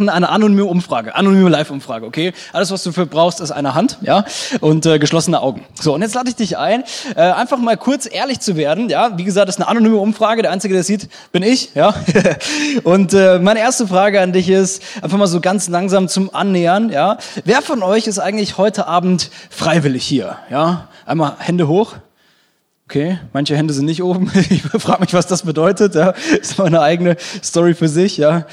eine anonyme Umfrage, anonyme Live-Umfrage, okay? Alles, was du für brauchst, ist eine Hand, ja, und äh, geschlossene Augen. So, und jetzt lade ich dich ein, äh, einfach mal kurz ehrlich zu werden, ja? Wie gesagt, das ist eine anonyme Umfrage, der Einzige, der sieht, bin ich, ja? und äh, meine erste Frage an dich ist, einfach mal so ganz langsam zum Annähern, ja? Wer von euch ist eigentlich heute Abend freiwillig hier, ja? Einmal Hände hoch. Okay, manche Hände sind nicht oben. Ich frage mich, was das bedeutet. Ja, ist mal eine eigene Story für sich. Ja,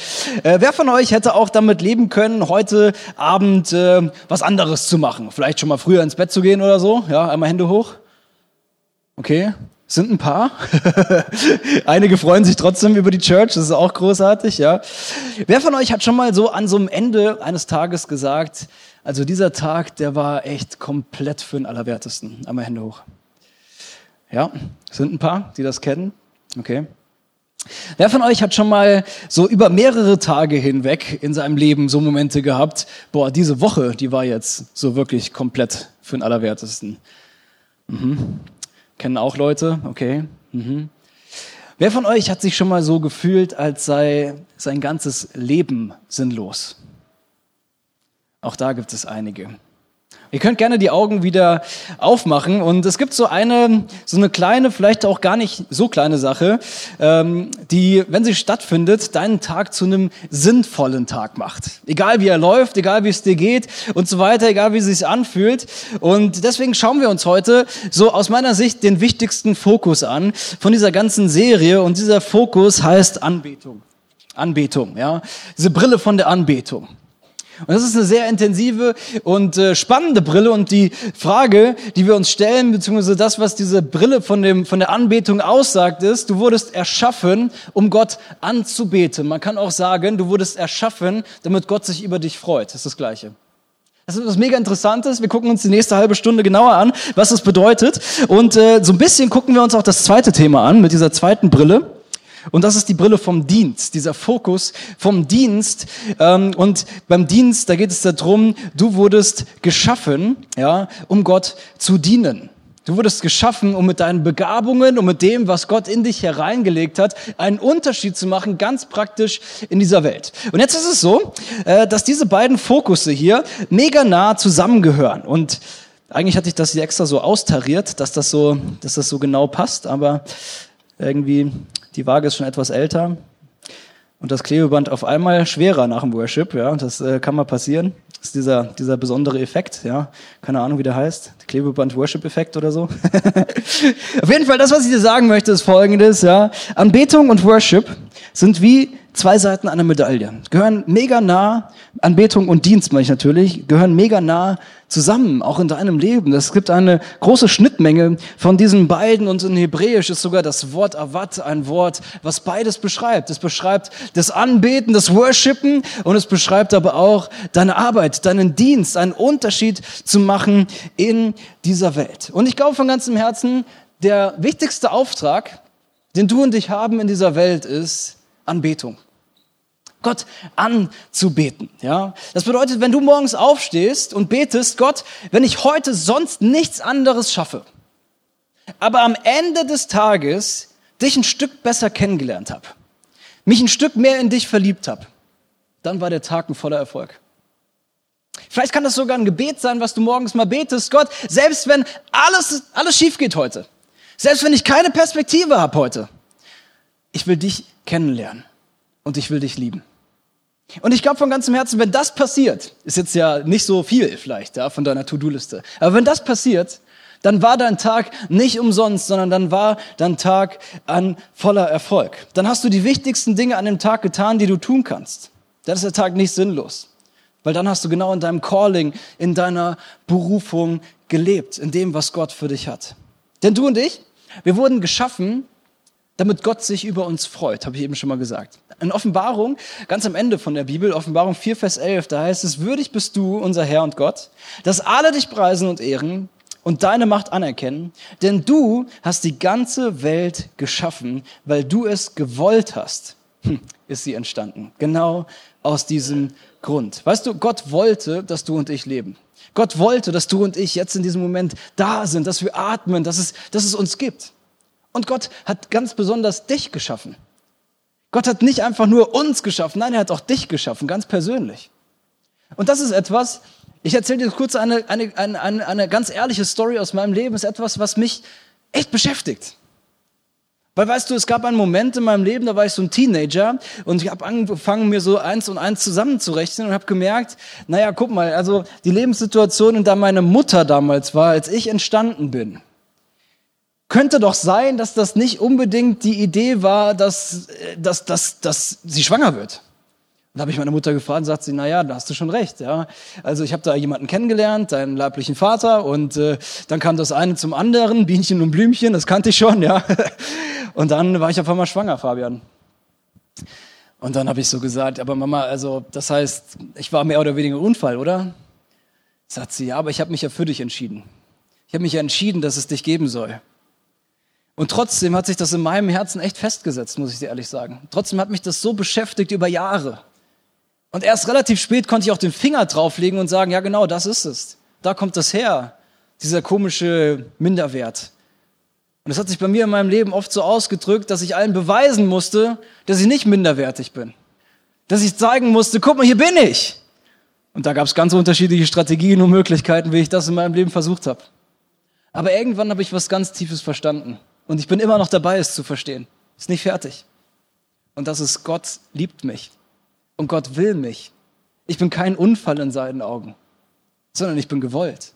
äh, wer von euch hätte auch damit leben können, heute Abend äh, was anderes zu machen? Vielleicht schon mal früher ins Bett zu gehen oder so. Ja, einmal Hände hoch. Okay, sind ein paar. Einige freuen sich trotzdem über die Church. Das ist auch großartig. Ja, wer von euch hat schon mal so an so einem Ende eines Tages gesagt, also dieser Tag, der war echt komplett für den Allerwertesten. Einmal Hände hoch. Ja, sind ein paar, die das kennen. Okay. Wer von euch hat schon mal so über mehrere Tage hinweg in seinem Leben so Momente gehabt, boah, diese Woche, die war jetzt so wirklich komplett für den Allerwertesten. Mhm. Kennen auch Leute, okay. Mhm. Wer von euch hat sich schon mal so gefühlt, als sei sein ganzes Leben sinnlos? Auch da gibt es einige. Ihr könnt gerne die Augen wieder aufmachen und es gibt so eine, so eine kleine, vielleicht auch gar nicht so kleine Sache, ähm, die, wenn sie stattfindet, deinen Tag zu einem sinnvollen Tag macht. Egal wie er läuft, egal wie es dir geht und so weiter, egal wie es sich anfühlt. Und deswegen schauen wir uns heute so aus meiner Sicht den wichtigsten Fokus an von dieser ganzen Serie und dieser Fokus heißt Anbetung. Anbetung, ja. Diese Brille von der Anbetung. Und das ist eine sehr intensive und äh, spannende Brille. Und die Frage, die wir uns stellen, beziehungsweise das, was diese Brille von, dem, von der Anbetung aussagt, ist, du wurdest erschaffen, um Gott anzubeten. Man kann auch sagen, du wurdest erschaffen, damit Gott sich über dich freut. Das ist das Gleiche. Das ist was mega Interessantes. Wir gucken uns die nächste halbe Stunde genauer an, was das bedeutet. Und äh, so ein bisschen gucken wir uns auch das zweite Thema an, mit dieser zweiten Brille. Und das ist die Brille vom Dienst, dieser Fokus vom Dienst. Ähm, und beim Dienst, da geht es darum, du wurdest geschaffen, ja, um Gott zu dienen. Du wurdest geschaffen, um mit deinen Begabungen und mit dem, was Gott in dich hereingelegt hat, einen Unterschied zu machen, ganz praktisch in dieser Welt. Und jetzt ist es so, äh, dass diese beiden Fokusse hier mega nah zusammengehören. Und eigentlich hatte ich das hier extra so austariert, dass das so, dass das so genau passt, aber irgendwie die Waage ist schon etwas älter und das Klebeband auf einmal schwerer nach dem Worship. Ja, das äh, kann mal passieren. Das ist dieser, dieser besondere Effekt. Ja, keine Ahnung, wie der heißt. Klebeband-Worship-Effekt oder so. auf jeden Fall, das, was ich dir sagen möchte, ist Folgendes. Ja, Anbetung und Worship sind wie zwei Seiten einer Medaille. Gehören mega nah, Anbetung und Dienst meine ich natürlich, gehören mega nah zusammen, auch in deinem Leben. Es gibt eine große Schnittmenge von diesen beiden und in Hebräisch ist sogar das Wort Avat ein Wort, was beides beschreibt. Es beschreibt das Anbeten, das Worshipen und es beschreibt aber auch deine Arbeit, deinen Dienst, einen Unterschied zu machen in dieser Welt. Und ich glaube von ganzem Herzen, der wichtigste Auftrag, den du und ich haben in dieser Welt ist Anbetung. Gott anzubeten. Ja, das bedeutet, wenn du morgens aufstehst und betest, Gott, wenn ich heute sonst nichts anderes schaffe, aber am Ende des Tages dich ein Stück besser kennengelernt habe, mich ein Stück mehr in dich verliebt habe, dann war der Tag ein voller Erfolg. Vielleicht kann das sogar ein Gebet sein, was du morgens mal betest. Gott, selbst wenn alles, alles schief geht heute, selbst wenn ich keine Perspektive habe heute, ich will dich kennenlernen und ich will dich lieben. Und ich glaube von ganzem Herzen, wenn das passiert, ist jetzt ja nicht so viel vielleicht ja, von deiner To-Do-Liste, aber wenn das passiert, dann war dein Tag nicht umsonst, sondern dann war dein Tag an voller Erfolg. Dann hast du die wichtigsten Dinge an dem Tag getan, die du tun kannst. Dann ist der Tag nicht sinnlos, weil dann hast du genau in deinem Calling, in deiner Berufung gelebt, in dem, was Gott für dich hat. Denn du und ich, wir wurden geschaffen, damit Gott sich über uns freut, habe ich eben schon mal gesagt. In Offenbarung, ganz am Ende von der Bibel, Offenbarung 4, Vers 11, da heißt es, würdig bist du, unser Herr und Gott, dass alle dich preisen und ehren und deine Macht anerkennen, denn du hast die ganze Welt geschaffen, weil du es gewollt hast, hm, ist sie entstanden. Genau aus diesem Grund. Weißt du, Gott wollte, dass du und ich leben. Gott wollte, dass du und ich jetzt in diesem Moment da sind, dass wir atmen, dass es, dass es uns gibt. Und Gott hat ganz besonders dich geschaffen. Gott hat nicht einfach nur uns geschaffen, nein, er hat auch dich geschaffen, ganz persönlich. Und das ist etwas, ich erzähle dir kurz eine, eine, eine, eine, ganz ehrliche Story aus meinem Leben, ist etwas, was mich echt beschäftigt. Weil weißt du, es gab einen Moment in meinem Leben, da war ich so ein Teenager und ich habe angefangen, mir so eins und eins zusammenzurechnen und habe gemerkt, naja, guck mal, also die Lebenssituation, in der meine Mutter damals war, als ich entstanden bin, könnte doch sein, dass das nicht unbedingt die Idee war, dass, äh, dass, dass, dass sie schwanger wird. Und da habe ich meine Mutter gefragt und sagt sie, na ja, da hast du schon recht. Ja. Also ich habe da jemanden kennengelernt, deinen leiblichen Vater, und äh, dann kam das eine zum anderen, Bienchen und Blümchen, das kannte ich schon, ja. Und dann war ich auf einmal schwanger, Fabian. Und dann habe ich so gesagt, aber Mama, also das heißt, ich war mehr oder weniger Unfall, oder? Sagt sie, ja, aber ich habe mich ja für dich entschieden. Ich habe mich ja entschieden, dass es dich geben soll. Und trotzdem hat sich das in meinem Herzen echt festgesetzt, muss ich dir ehrlich sagen. Trotzdem hat mich das so beschäftigt über Jahre. Und erst relativ spät konnte ich auch den Finger drauflegen und sagen, ja genau, das ist es. Da kommt das her, dieser komische Minderwert. Und es hat sich bei mir in meinem Leben oft so ausgedrückt, dass ich allen beweisen musste, dass ich nicht minderwertig bin. Dass ich zeigen musste, guck mal, hier bin ich. Und da gab es ganz unterschiedliche Strategien und Möglichkeiten, wie ich das in meinem Leben versucht habe. Aber irgendwann habe ich was ganz Tiefes verstanden. Und ich bin immer noch dabei, es zu verstehen. Ist nicht fertig. Und das ist, Gott liebt mich. Und Gott will mich. Ich bin kein Unfall in seinen Augen, sondern ich bin gewollt.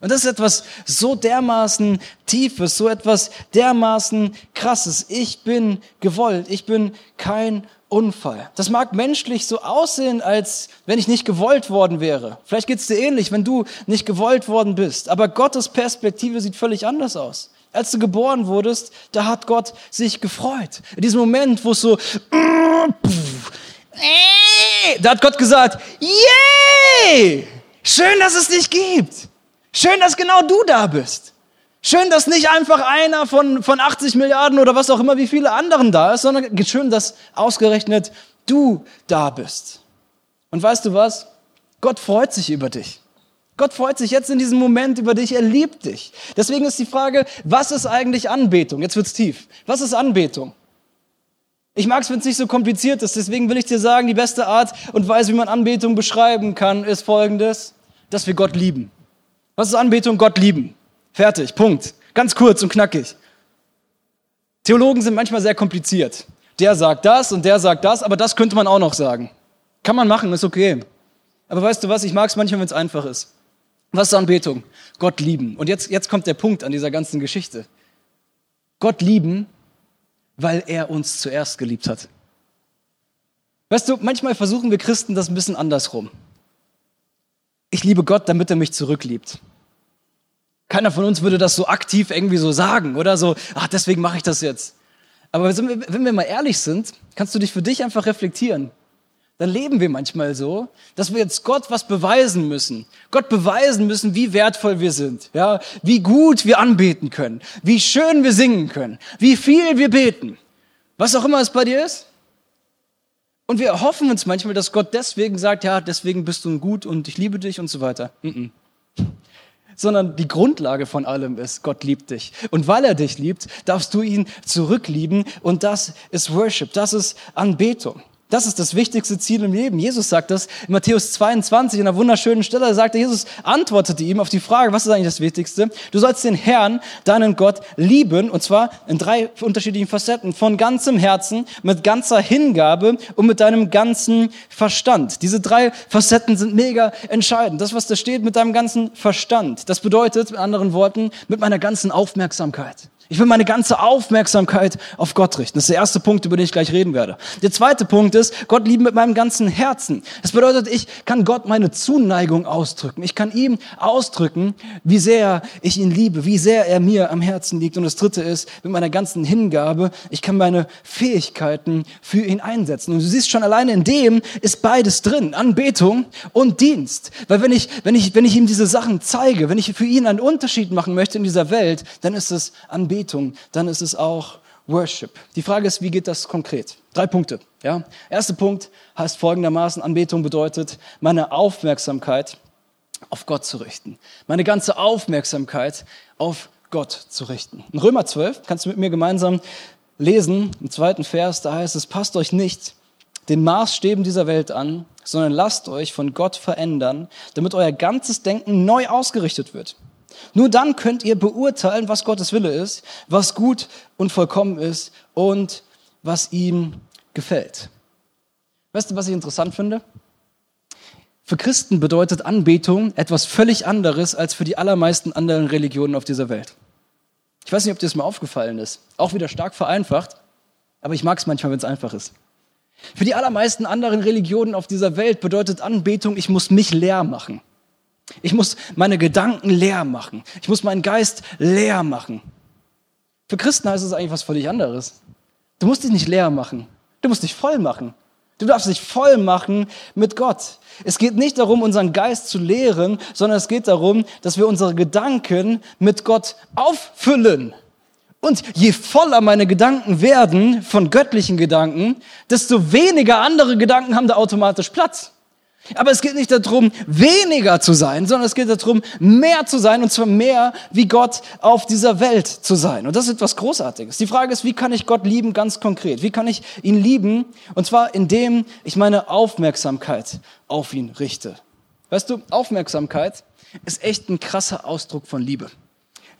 Und das ist etwas so dermaßen Tiefes, so etwas dermaßen Krasses. Ich bin gewollt. Ich bin kein Unfall. Das mag menschlich so aussehen, als wenn ich nicht gewollt worden wäre. Vielleicht geht es dir ähnlich, wenn du nicht gewollt worden bist. Aber Gottes Perspektive sieht völlig anders aus. Als du geboren wurdest, da hat Gott sich gefreut. In diesem Moment, wo es so, da hat Gott gesagt, yay! Schön, dass es dich gibt. Schön, dass genau du da bist. Schön, dass nicht einfach einer von, von 80 Milliarden oder was auch immer, wie viele anderen da ist, sondern schön, dass ausgerechnet du da bist. Und weißt du was? Gott freut sich über dich. Gott freut sich jetzt in diesem Moment über dich, er liebt dich. Deswegen ist die Frage, was ist eigentlich Anbetung? Jetzt wird's tief. Was ist Anbetung? Ich mag es, wenn es nicht so kompliziert ist, deswegen will ich dir sagen, die beste Art und Weise, wie man Anbetung beschreiben kann, ist folgendes, dass wir Gott lieben. Was ist Anbetung? Gott lieben. Fertig, Punkt. Ganz kurz und knackig. Theologen sind manchmal sehr kompliziert. Der sagt das und der sagt das, aber das könnte man auch noch sagen. Kann man machen, ist okay. Aber weißt du was, ich mag es manchmal, wenn es einfach ist. Was ist Anbetung? Gott lieben. Und jetzt, jetzt kommt der Punkt an dieser ganzen Geschichte. Gott lieben, weil er uns zuerst geliebt hat. Weißt du, manchmal versuchen wir Christen das ein bisschen andersrum. Ich liebe Gott, damit er mich zurückliebt. Keiner von uns würde das so aktiv irgendwie so sagen oder so, ach, deswegen mache ich das jetzt. Aber wenn wir mal ehrlich sind, kannst du dich für dich einfach reflektieren dann leben wir manchmal so, dass wir jetzt Gott was beweisen müssen. Gott beweisen müssen, wie wertvoll wir sind, ja, wie gut wir anbeten können, wie schön wir singen können, wie viel wir beten. Was auch immer es bei dir ist. Und wir erhoffen uns manchmal, dass Gott deswegen sagt, ja, deswegen bist du gut und ich liebe dich und so weiter. Mm -mm. Sondern die Grundlage von allem ist, Gott liebt dich. Und weil er dich liebt, darfst du ihn zurücklieben. Und das ist Worship, das ist Anbetung. Das ist das wichtigste Ziel im Leben. Jesus sagt das in Matthäus 22 in einer wunderschönen Stelle. Da sagt er, Jesus antwortete ihm auf die Frage, was ist eigentlich das Wichtigste? Du sollst den Herrn, deinen Gott, lieben, und zwar in drei unterschiedlichen Facetten. Von ganzem Herzen, mit ganzer Hingabe und mit deinem ganzen Verstand. Diese drei Facetten sind mega entscheidend. Das, was da steht, mit deinem ganzen Verstand. Das bedeutet, mit anderen Worten, mit meiner ganzen Aufmerksamkeit. Ich will meine ganze Aufmerksamkeit auf Gott richten. Das ist der erste Punkt, über den ich gleich reden werde. Der zweite Punkt ist, Gott lieben mit meinem ganzen Herzen. Das bedeutet, ich kann Gott meine Zuneigung ausdrücken. Ich kann ihm ausdrücken, wie sehr ich ihn liebe, wie sehr er mir am Herzen liegt. Und das dritte ist, mit meiner ganzen Hingabe, ich kann meine Fähigkeiten für ihn einsetzen. Und du siehst schon, alleine in dem ist beides drin. Anbetung und Dienst. Weil wenn ich, wenn ich, wenn ich ihm diese Sachen zeige, wenn ich für ihn einen Unterschied machen möchte in dieser Welt, dann ist es Anbetung Anbetung, dann ist es auch Worship. Die Frage ist, wie geht das konkret? Drei Punkte. Ja? Erster Punkt heißt folgendermaßen, Anbetung bedeutet, meine Aufmerksamkeit auf Gott zu richten. Meine ganze Aufmerksamkeit auf Gott zu richten. In Römer 12, kannst du mit mir gemeinsam lesen, im zweiten Vers, da heißt es, passt euch nicht den Maßstäben dieser Welt an, sondern lasst euch von Gott verändern, damit euer ganzes Denken neu ausgerichtet wird. Nur dann könnt ihr beurteilen, was Gottes Wille ist, was gut und vollkommen ist und was ihm gefällt. Weißt du, was ich interessant finde? Für Christen bedeutet Anbetung etwas völlig anderes als für die allermeisten anderen Religionen auf dieser Welt. Ich weiß nicht, ob dir das mal aufgefallen ist. Auch wieder stark vereinfacht, aber ich mag es manchmal, wenn es einfach ist. Für die allermeisten anderen Religionen auf dieser Welt bedeutet Anbetung, ich muss mich leer machen. Ich muss meine Gedanken leer machen. Ich muss meinen Geist leer machen. Für Christen heißt es eigentlich was völlig anderes. Du musst dich nicht leer machen. Du musst dich voll machen. Du darfst dich voll machen mit Gott. Es geht nicht darum, unseren Geist zu leeren, sondern es geht darum, dass wir unsere Gedanken mit Gott auffüllen. Und je voller meine Gedanken werden von göttlichen Gedanken, desto weniger andere Gedanken haben da automatisch Platz. Aber es geht nicht darum, weniger zu sein, sondern es geht darum, mehr zu sein und zwar mehr wie Gott auf dieser Welt zu sein. Und das ist etwas Großartiges. Die Frage ist, wie kann ich Gott lieben ganz konkret? Wie kann ich ihn lieben? Und zwar indem ich meine Aufmerksamkeit auf ihn richte. Weißt du, Aufmerksamkeit ist echt ein krasser Ausdruck von Liebe.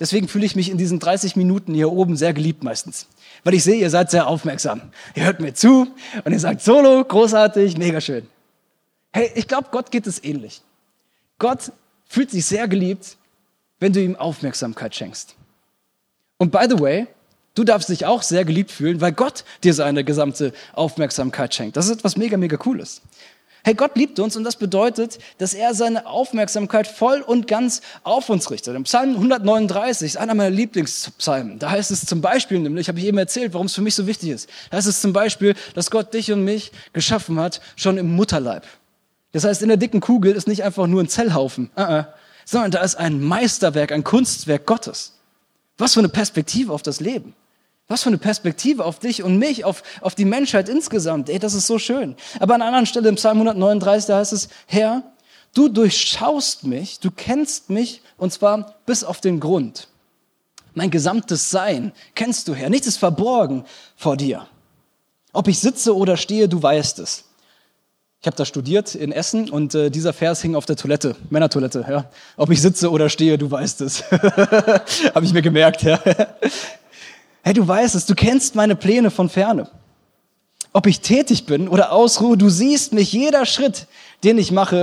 Deswegen fühle ich mich in diesen 30 Minuten hier oben sehr geliebt meistens. Weil ich sehe, ihr seid sehr aufmerksam. Ihr hört mir zu und ihr sagt Solo, großartig, mega schön. Hey, ich glaube, Gott geht es ähnlich. Gott fühlt sich sehr geliebt, wenn du ihm Aufmerksamkeit schenkst. Und by the way, du darfst dich auch sehr geliebt fühlen, weil Gott dir seine gesamte Aufmerksamkeit schenkt. Das ist etwas mega, mega Cooles. Hey, Gott liebt uns und das bedeutet, dass er seine Aufmerksamkeit voll und ganz auf uns richtet. Im Psalm 139 ist einer meiner Lieblingspsalmen. Da heißt es zum Beispiel, nämlich habe ich eben erzählt, warum es für mich so wichtig ist. Da heißt es zum Beispiel, dass Gott dich und mich geschaffen hat, schon im Mutterleib. Das heißt, in der dicken Kugel ist nicht einfach nur ein Zellhaufen, uh -uh, sondern da ist ein Meisterwerk, ein Kunstwerk Gottes. Was für eine Perspektive auf das Leben. Was für eine Perspektive auf dich und mich, auf, auf die Menschheit insgesamt. Ey, das ist so schön. Aber an einer anderen Stelle im Psalm 139, da heißt es, Herr, du durchschaust mich, du kennst mich und zwar bis auf den Grund. Mein gesamtes Sein kennst du, Herr. Nichts ist verborgen vor dir. Ob ich sitze oder stehe, du weißt es. Ich habe da studiert in Essen und äh, dieser Vers hing auf der Toilette, Männertoilette. Ja. Ob ich sitze oder stehe, du weißt es. habe ich mir gemerkt. Ja. Hey, du weißt es, du kennst meine Pläne von ferne. Ob ich tätig bin oder ausruhe, du siehst mich jeder Schritt, den ich mache,